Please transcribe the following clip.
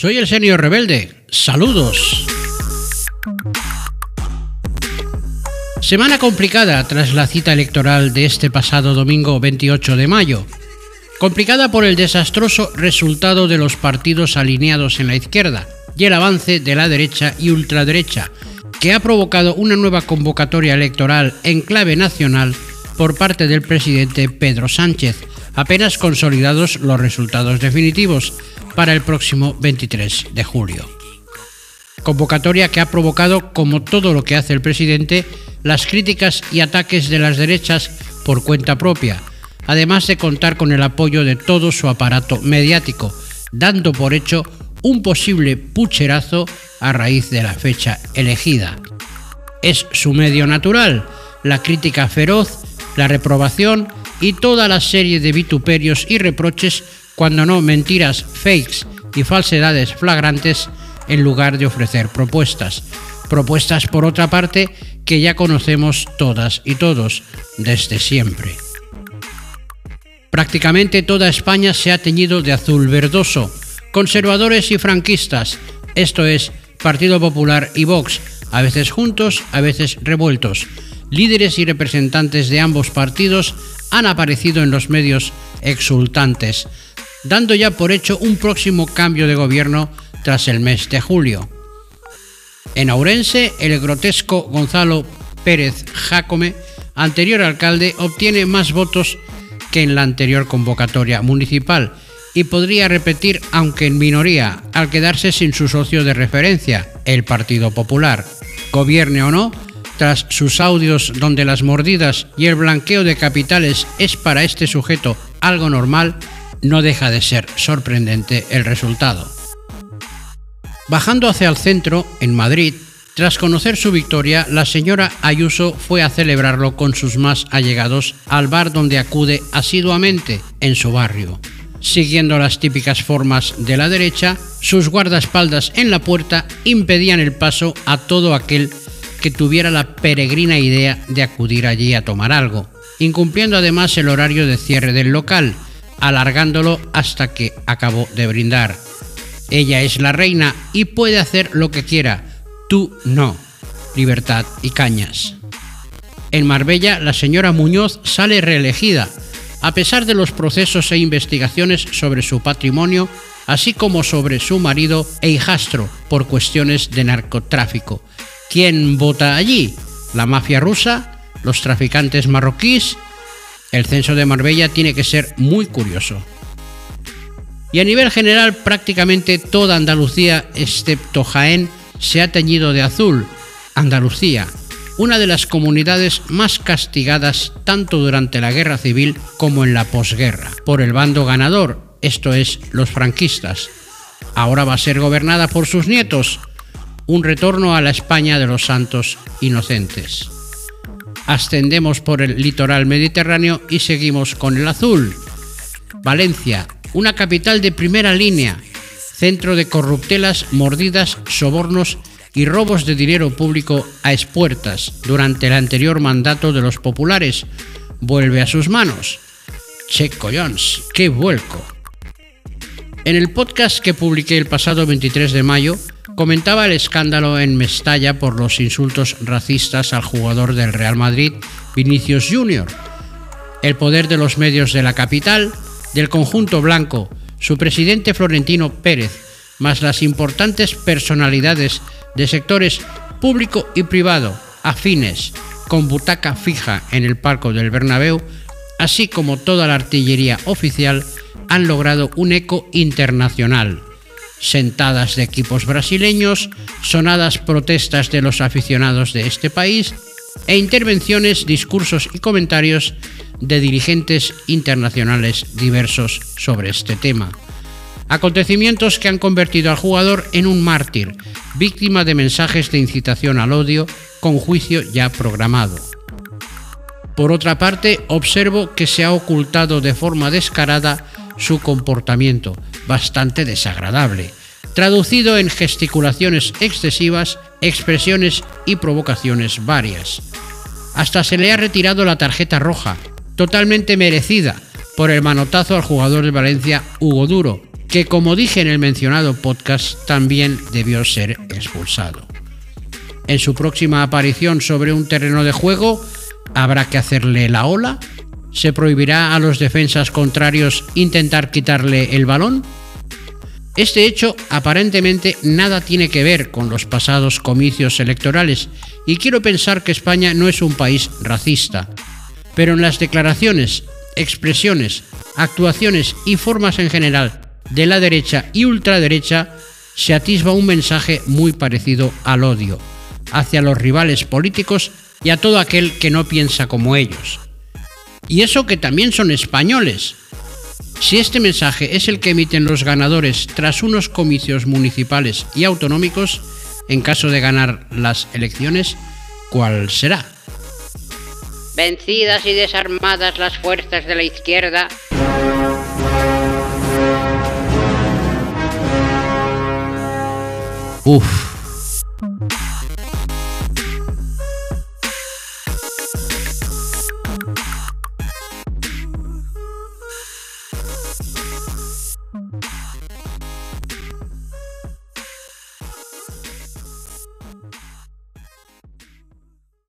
Soy el señor rebelde. Saludos. Semana complicada tras la cita electoral de este pasado domingo 28 de mayo. Complicada por el desastroso resultado de los partidos alineados en la izquierda y el avance de la derecha y ultraderecha, que ha provocado una nueva convocatoria electoral en clave nacional por parte del presidente Pedro Sánchez, apenas consolidados los resultados definitivos para el próximo 23 de julio. Convocatoria que ha provocado, como todo lo que hace el presidente, las críticas y ataques de las derechas por cuenta propia, además de contar con el apoyo de todo su aparato mediático, dando por hecho un posible pucherazo a raíz de la fecha elegida. Es su medio natural, la crítica feroz, la reprobación y toda la serie de vituperios y reproches, cuando no mentiras, fakes y falsedades flagrantes, en lugar de ofrecer propuestas. Propuestas, por otra parte, que ya conocemos todas y todos desde siempre. Prácticamente toda España se ha teñido de azul verdoso, conservadores y franquistas, esto es, Partido Popular y Vox, a veces juntos, a veces revueltos. Líderes y representantes de ambos partidos han aparecido en los medios exultantes, dando ya por hecho un próximo cambio de gobierno tras el mes de julio. En Aurense, el grotesco Gonzalo Pérez Jacome, anterior alcalde, obtiene más votos que en la anterior convocatoria municipal y podría repetir, aunque en minoría, al quedarse sin su socio de referencia, el Partido Popular. Gobierne o no, tras sus audios donde las mordidas y el blanqueo de capitales es para este sujeto algo normal, no deja de ser sorprendente el resultado. Bajando hacia el centro, en Madrid, tras conocer su victoria, la señora Ayuso fue a celebrarlo con sus más allegados al bar donde acude asiduamente en su barrio. Siguiendo las típicas formas de la derecha, sus guardaespaldas en la puerta impedían el paso a todo aquel que tuviera la peregrina idea de acudir allí a tomar algo, incumpliendo además el horario de cierre del local, alargándolo hasta que acabó de brindar. Ella es la reina y puede hacer lo que quiera, tú no. Libertad y cañas. En Marbella, la señora Muñoz sale reelegida, a pesar de los procesos e investigaciones sobre su patrimonio, así como sobre su marido e hijastro por cuestiones de narcotráfico. ¿Quién vota allí? ¿La mafia rusa? ¿Los traficantes marroquíes? El censo de Marbella tiene que ser muy curioso. Y a nivel general, prácticamente toda Andalucía, excepto Jaén, se ha teñido de azul. Andalucía, una de las comunidades más castigadas tanto durante la guerra civil como en la posguerra, por el bando ganador, esto es, los franquistas. Ahora va a ser gobernada por sus nietos, un retorno a la España de los santos inocentes. Ascendemos por el litoral mediterráneo y seguimos con el azul. Valencia, una capital de primera línea, centro de corruptelas, mordidas, sobornos y robos de dinero público a espuertas durante el anterior mandato de los populares, vuelve a sus manos. Che collons, qué vuelco. En el podcast que publiqué el pasado 23 de mayo, comentaba el escándalo en Mestalla por los insultos racistas al jugador del Real Madrid, Vinicius Jr. El poder de los medios de la capital, del conjunto blanco, su presidente Florentino Pérez, más las importantes personalidades de sectores público y privado afines, con butaca fija en el palco del Bernabéu, así como toda la artillería oficial, han logrado un eco internacional. Sentadas de equipos brasileños, sonadas protestas de los aficionados de este país e intervenciones, discursos y comentarios de dirigentes internacionales diversos sobre este tema. Acontecimientos que han convertido al jugador en un mártir, víctima de mensajes de incitación al odio con juicio ya programado. Por otra parte, observo que se ha ocultado de forma descarada su comportamiento, bastante desagradable, traducido en gesticulaciones excesivas, expresiones y provocaciones varias. Hasta se le ha retirado la tarjeta roja, totalmente merecida por el manotazo al jugador de Valencia Hugo Duro, que como dije en el mencionado podcast también debió ser expulsado. En su próxima aparición sobre un terreno de juego habrá que hacerle la ola, se prohibirá a los defensas contrarios intentar quitarle el balón. Este hecho aparentemente nada tiene que ver con los pasados comicios electorales y quiero pensar que España no es un país racista, pero en las declaraciones, expresiones, actuaciones y formas en general de la derecha y ultraderecha se atisba un mensaje muy parecido al odio hacia los rivales políticos y a todo aquel que no piensa como ellos. Y eso que también son españoles. Si este mensaje es el que emiten los ganadores tras unos comicios municipales y autonómicos, en caso de ganar las elecciones, ¿cuál será? Vencidas y desarmadas las fuerzas de la izquierda, Uf,